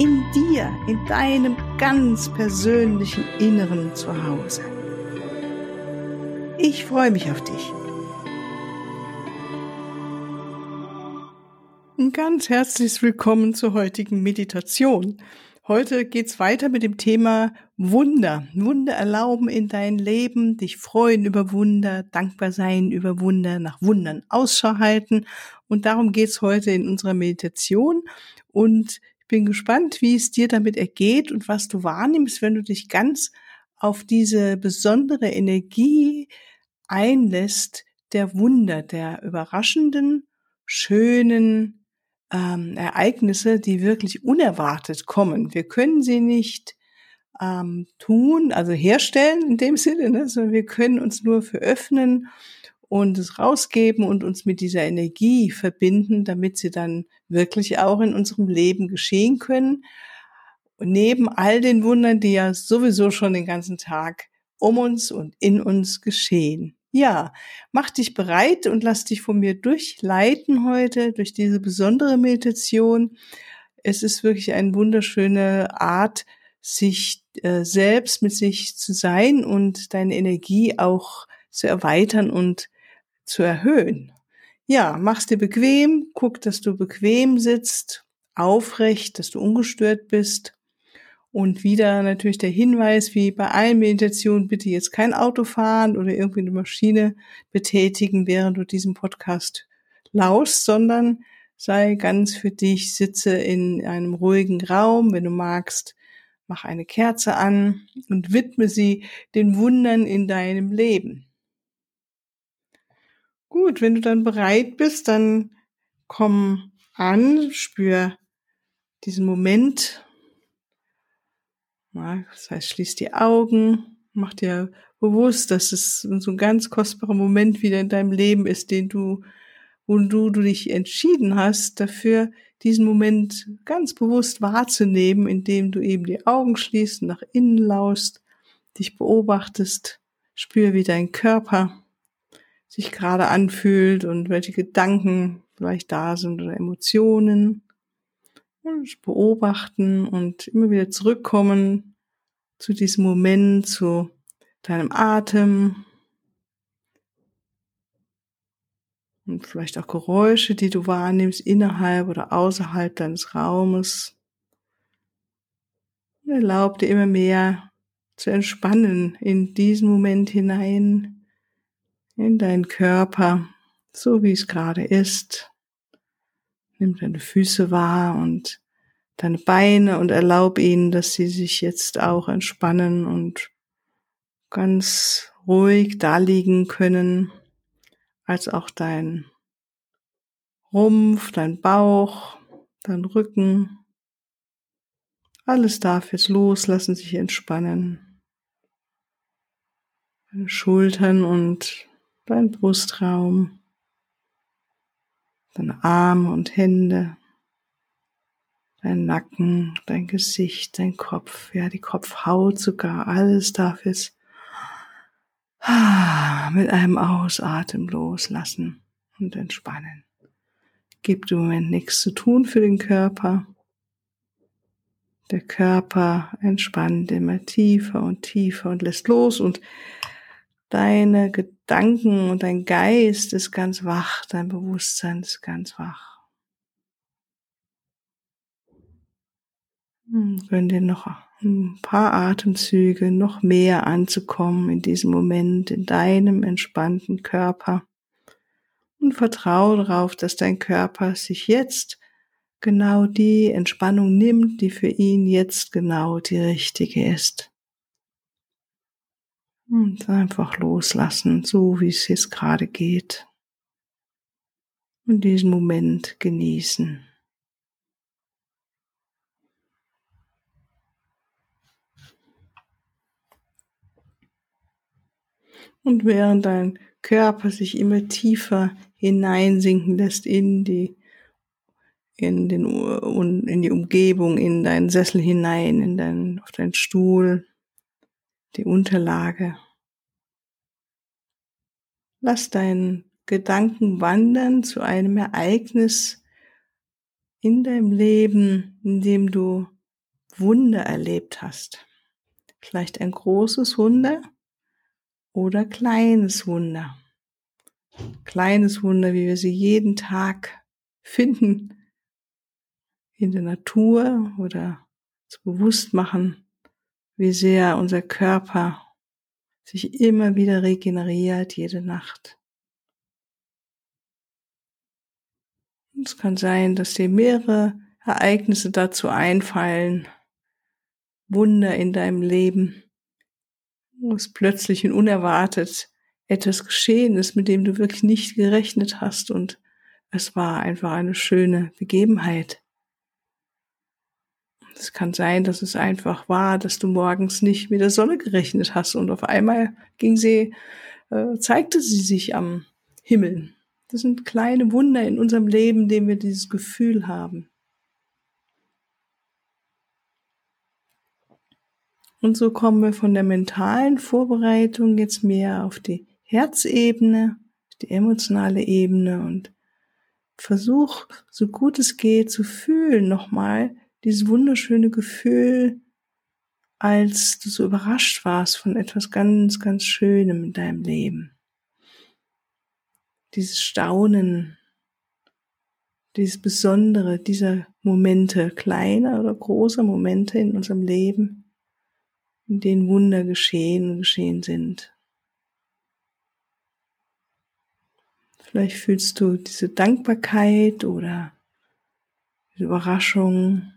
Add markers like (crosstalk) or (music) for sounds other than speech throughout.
in dir, in deinem ganz persönlichen Inneren zu Hause. Ich freue mich auf dich. Ein ganz herzliches Willkommen zur heutigen Meditation. Heute geht's weiter mit dem Thema Wunder. Wunder erlauben in dein Leben, dich freuen über Wunder, dankbar sein über Wunder, nach Wundern Ausschau halten. Und darum geht's heute in unserer Meditation. Und bin gespannt, wie es dir damit ergeht und was du wahrnimmst, wenn du dich ganz auf diese besondere Energie einlässt, der Wunder, der überraschenden, schönen ähm, Ereignisse, die wirklich unerwartet kommen. Wir können sie nicht ähm, tun, also herstellen in dem Sinne, ne, sondern wir können uns nur für öffnen und es rausgeben und uns mit dieser Energie verbinden, damit sie dann wirklich auch in unserem Leben geschehen können. Und neben all den Wundern, die ja sowieso schon den ganzen Tag um uns und in uns geschehen. Ja, mach dich bereit und lass dich von mir durchleiten heute durch diese besondere Meditation. Es ist wirklich eine wunderschöne Art, sich äh, selbst mit sich zu sein und deine Energie auch zu erweitern und zu erhöhen. Ja, mach's dir bequem, guck, dass du bequem sitzt, aufrecht, dass du ungestört bist. Und wieder natürlich der Hinweis, wie bei allen Meditationen, bitte jetzt kein Auto fahren oder irgendwie eine Maschine betätigen, während du diesen Podcast lauschst, sondern sei ganz für dich, sitze in einem ruhigen Raum, wenn du magst, mach eine Kerze an und widme sie den Wundern in deinem Leben. Gut, wenn du dann bereit bist, dann komm an, spür diesen Moment. Das heißt, schließ die Augen, mach dir bewusst, dass es so ein ganz kostbarer Moment wieder in deinem Leben ist, den du, wo du, du dich entschieden hast, dafür diesen Moment ganz bewusst wahrzunehmen, indem du eben die Augen schließt, nach innen laust, dich beobachtest, spür wie dein Körper sich gerade anfühlt und welche Gedanken vielleicht da sind oder Emotionen. Und beobachten und immer wieder zurückkommen zu diesem Moment, zu deinem Atem. Und vielleicht auch Geräusche, die du wahrnimmst innerhalb oder außerhalb deines Raumes. Und erlaub dir immer mehr zu entspannen in diesen Moment hinein in deinen Körper, so wie es gerade ist. Nimm deine Füße wahr und deine Beine und erlaub ihnen, dass sie sich jetzt auch entspannen und ganz ruhig da liegen können, als auch dein Rumpf, dein Bauch, dein Rücken. Alles darf jetzt loslassen, sich entspannen. Deine Schultern und dein Brustraum, deine Arme und Hände, dein Nacken, dein Gesicht, dein Kopf, ja, die Kopfhaut sogar, alles darf es (sighs) mit einem Ausatmen loslassen und entspannen. Gibt im Moment nichts zu tun für den Körper. Der Körper entspannt immer tiefer und tiefer und lässt los und deine Gedanken und dein Geist ist ganz wach, dein Bewusstsein ist ganz wach. Hm, gönn dir noch ein paar Atemzüge, noch mehr anzukommen in diesem Moment, in deinem entspannten Körper. Und vertraue darauf, dass dein Körper sich jetzt genau die Entspannung nimmt, die für ihn jetzt genau die richtige ist. Und einfach loslassen, so wie es jetzt gerade geht. Und diesen Moment genießen. Und während dein Körper sich immer tiefer hineinsinken lässt in die, in den, in die Umgebung, in deinen Sessel hinein, in deinen, auf deinen Stuhl, die Unterlage. Lass deinen Gedanken wandern zu einem Ereignis in deinem Leben, in dem du Wunder erlebt hast. Vielleicht ein großes Wunder oder kleines Wunder. Kleines Wunder, wie wir sie jeden Tag (laughs) finden in der Natur oder zu bewusst machen, wie sehr unser Körper sich immer wieder regeneriert jede Nacht. Es kann sein, dass dir mehrere Ereignisse dazu einfallen, Wunder in deinem Leben, wo es plötzlich und unerwartet etwas geschehen ist, mit dem du wirklich nicht gerechnet hast und es war einfach eine schöne Begebenheit. Es kann sein, dass es einfach war, dass du morgens nicht mit der Sonne gerechnet hast und auf einmal ging sie, äh, zeigte sie sich am Himmel. Das sind kleine Wunder in unserem Leben, dem wir dieses Gefühl haben. Und so kommen wir von der mentalen Vorbereitung jetzt mehr auf die Herzebene, die emotionale Ebene und versuch, so gut es geht, zu fühlen nochmal, dieses wunderschöne Gefühl, als du so überrascht warst von etwas ganz, ganz Schönem in deinem Leben. Dieses Staunen, dieses Besondere dieser Momente, kleiner oder großer Momente in unserem Leben, in denen Wunder geschehen und geschehen sind. Vielleicht fühlst du diese Dankbarkeit oder diese Überraschung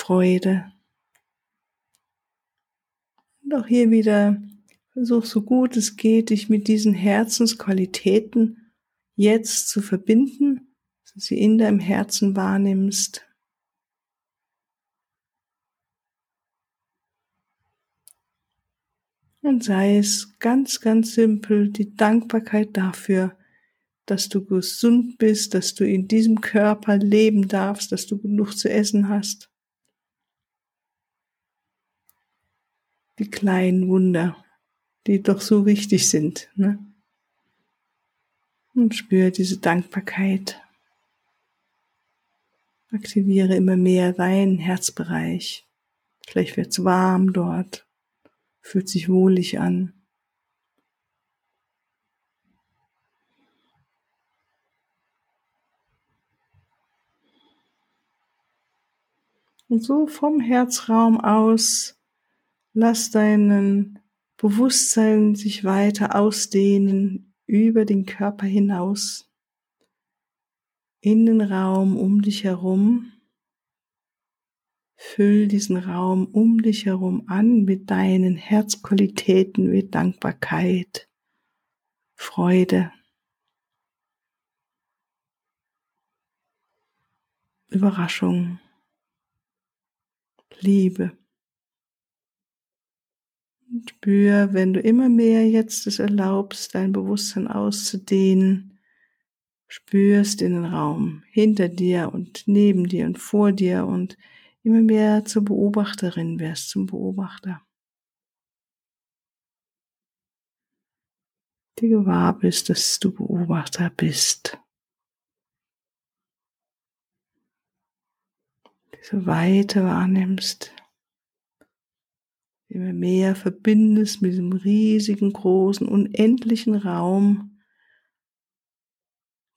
Freude. Und auch hier wieder versuch so gut es geht, dich mit diesen Herzensqualitäten jetzt zu verbinden, dass du sie in deinem Herzen wahrnimmst. Und sei es ganz, ganz simpel die Dankbarkeit dafür, dass du gesund bist, dass du in diesem Körper leben darfst, dass du genug zu essen hast. Die kleinen Wunder, die doch so wichtig sind. Ne? Und spüre diese Dankbarkeit. Aktiviere immer mehr deinen Herzbereich. Vielleicht wird es warm dort, fühlt sich wohlig an. Und so vom Herzraum aus Lass deinen Bewusstsein sich weiter ausdehnen über den Körper hinaus, in den Raum um dich herum. Füll diesen Raum um dich herum an mit deinen Herzqualitäten wie Dankbarkeit, Freude, Überraschung, Liebe. Spür, wenn du immer mehr jetzt es erlaubst, dein Bewusstsein auszudehnen, spürst in den Raum hinter dir und neben dir und vor dir und immer mehr zur Beobachterin wirst, zum Beobachter. Dir gewahr bist, dass du Beobachter bist. Diese Weite wahrnimmst immer mehr verbindest mit diesem riesigen, großen, unendlichen Raum,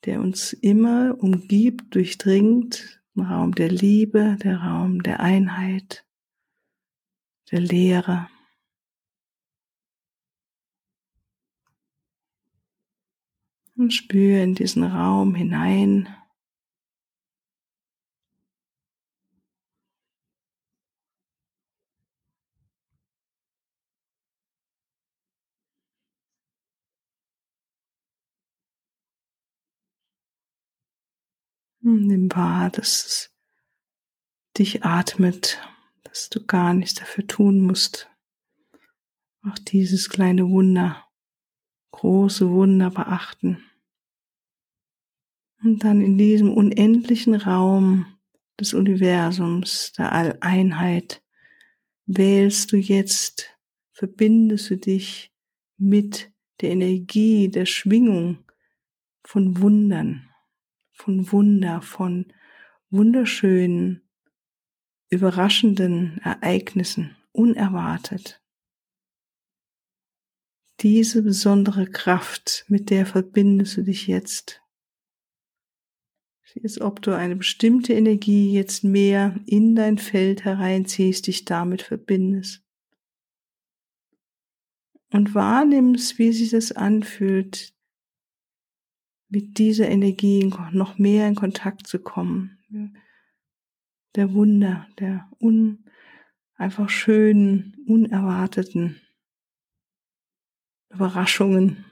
der uns immer umgibt, durchdringt, ein Raum der Liebe, der Raum der Einheit, der Lehre. Und spüre in diesen Raum hinein, Nimm wahr, dass es dich atmet, dass du gar nichts dafür tun musst. Auch dieses kleine Wunder große Wunder beachten. Und dann in diesem unendlichen Raum des Universums, der Alleinheit, wählst du jetzt, verbindest du dich mit der Energie, der Schwingung von Wundern, von Wunder, von wunderschönen, überraschenden Ereignissen, unerwartet. Diese besondere Kraft, mit der verbindest du dich jetzt. Es ist, ob du eine bestimmte Energie jetzt mehr in dein Feld hereinziehst, dich damit verbindest. Und wahrnimmst, wie sich das anfühlt, mit dieser Energie noch mehr in Kontakt zu kommen. Der Wunder, der un, einfach schönen, unerwarteten Überraschungen.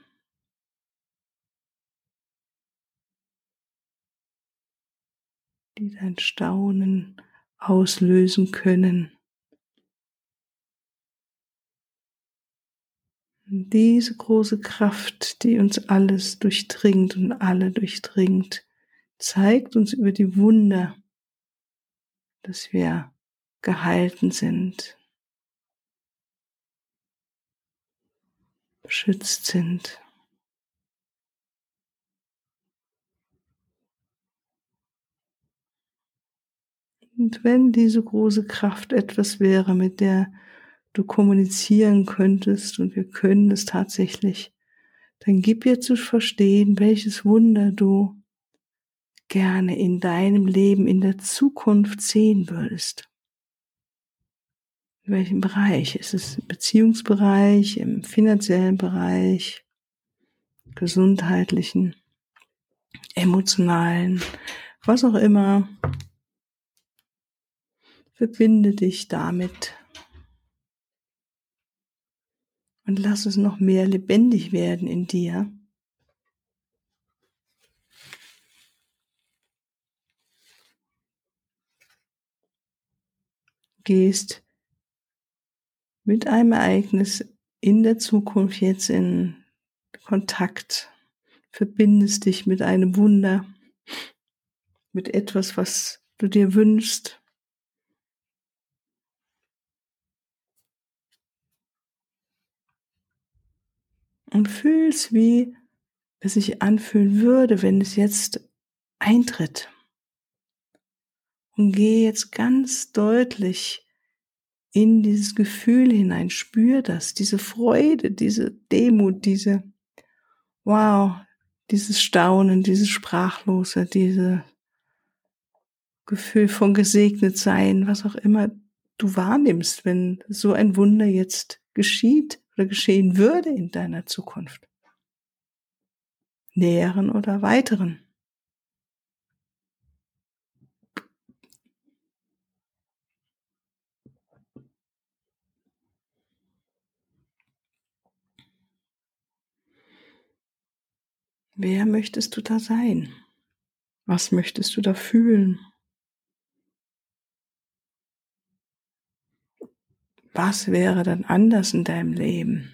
die dein Staunen auslösen können. Diese große Kraft, die uns alles durchdringt und alle durchdringt, zeigt uns über die Wunder, dass wir gehalten sind, beschützt sind. Und wenn diese große Kraft etwas wäre, mit der du kommunizieren könntest, und wir können es tatsächlich, dann gib ihr zu verstehen, welches Wunder du gerne in deinem Leben in der Zukunft sehen würdest. In welchem Bereich? Ist es im Beziehungsbereich, im finanziellen Bereich, gesundheitlichen, emotionalen, was auch immer? Verbinde dich damit und lass es noch mehr lebendig werden in dir. Gehst mit einem Ereignis in der Zukunft jetzt in Kontakt, verbindest dich mit einem Wunder, mit etwas, was du dir wünschst, und fühlst, wie es sich anfühlen würde, wenn es jetzt eintritt. Und geh jetzt ganz deutlich in dieses Gefühl hinein, spür das, diese Freude, diese Demut, diese Wow, dieses Staunen, dieses Sprachlose, diese Gefühl von gesegnet sein, was auch immer du wahrnimmst, wenn so ein Wunder jetzt geschieht oder geschehen würde in deiner Zukunft. Näheren oder weiteren. Wer möchtest du da sein? Was möchtest du da fühlen? Was wäre dann anders in deinem Leben?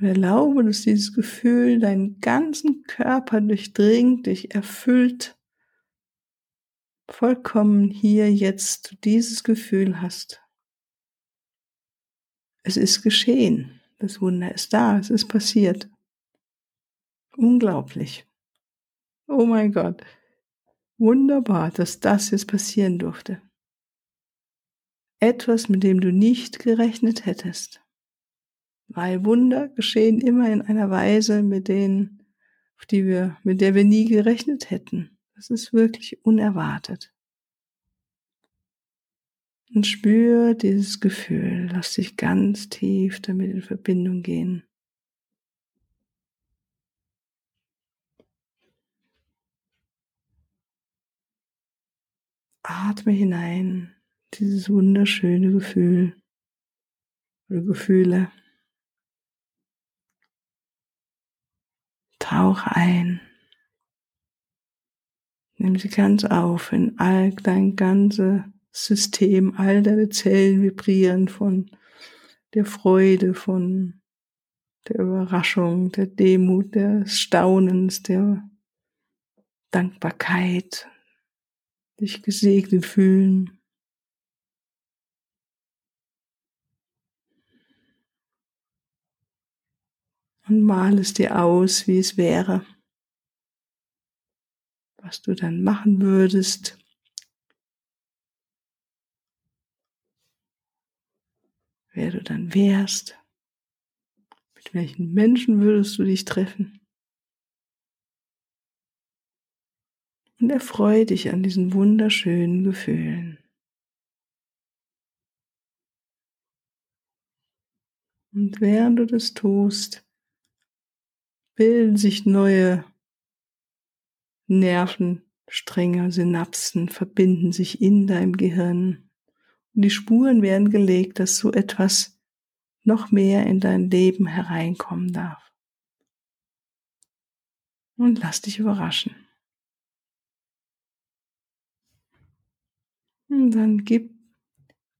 Und erlaube, dass dieses Gefühl deinen ganzen Körper durchdringt, dich erfüllt, vollkommen hier jetzt dieses Gefühl hast. Es ist geschehen. Das Wunder ist da. Es ist passiert. Unglaublich. Oh mein Gott. Wunderbar, dass das jetzt passieren durfte. Etwas, mit dem du nicht gerechnet hättest. Weil Wunder geschehen immer in einer Weise, mit denen, auf die wir, mit der wir nie gerechnet hätten. Das ist wirklich unerwartet. Und spür dieses Gefühl. Lass dich ganz tief damit in Verbindung gehen. Atme hinein, dieses wunderschöne Gefühl oder Gefühle. Tauche ein. Nimm sie ganz auf in all dein ganze System, all deine Zellen vibrieren von der Freude, von der Überraschung, der Demut, des Staunens, der Dankbarkeit, dich gesegnet fühlen. Und mal es dir aus, wie es wäre, was du dann machen würdest, wer du dann wärst, mit welchen Menschen würdest du dich treffen. Und erfreue dich an diesen wunderschönen Gefühlen. Und während du das tust, bilden sich neue Nervenstränge, Synapsen verbinden sich in deinem Gehirn. Und die Spuren werden gelegt, dass so etwas noch mehr in dein Leben hereinkommen darf. Und lass dich überraschen. Und dann gib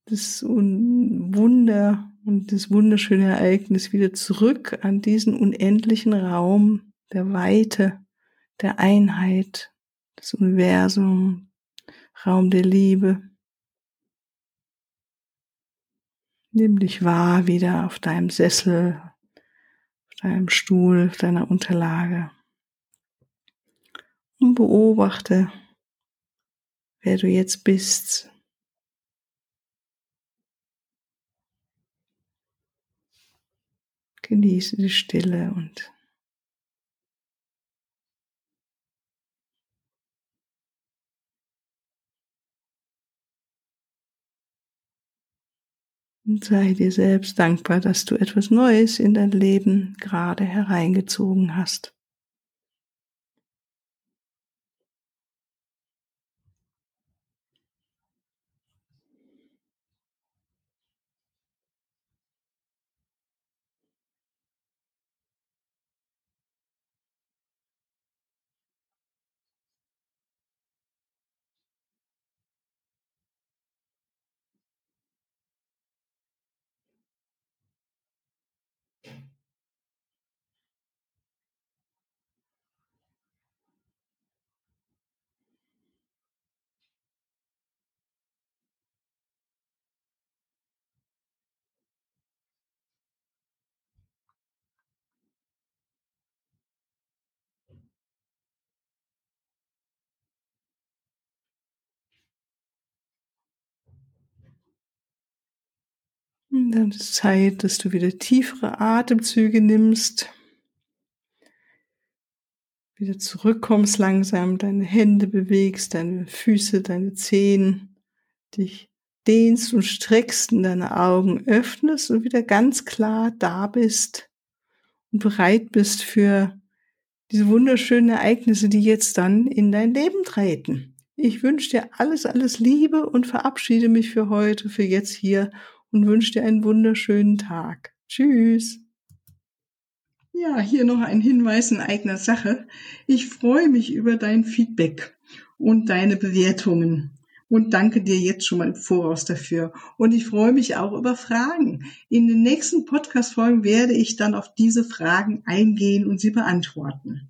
das Wunder und das wunderschöne Ereignis wieder zurück an diesen unendlichen Raum der Weite, der Einheit, des Universums, Raum der Liebe. Nimm dich wahr wieder auf deinem Sessel, auf deinem Stuhl, auf deiner Unterlage und beobachte, wer du jetzt bist. Genieße die Stille und sei dir selbst dankbar, dass du etwas Neues in dein Leben gerade hereingezogen hast. Dann ist Zeit, dass du wieder tiefere Atemzüge nimmst. Wieder zurückkommst langsam, deine Hände bewegst, deine Füße, deine Zehen, dich dehnst und streckst und deine Augen öffnest und wieder ganz klar da bist und bereit bist für diese wunderschönen Ereignisse, die jetzt dann in dein Leben treten. Ich wünsche dir alles, alles Liebe und verabschiede mich für heute, für jetzt hier und wünsche dir einen wunderschönen Tag. Tschüss. Ja, hier noch ein Hinweis in eigener Sache. Ich freue mich über dein Feedback und deine Bewertungen und danke dir jetzt schon mal im Voraus dafür. Und ich freue mich auch über Fragen. In den nächsten Podcast-Folgen werde ich dann auf diese Fragen eingehen und sie beantworten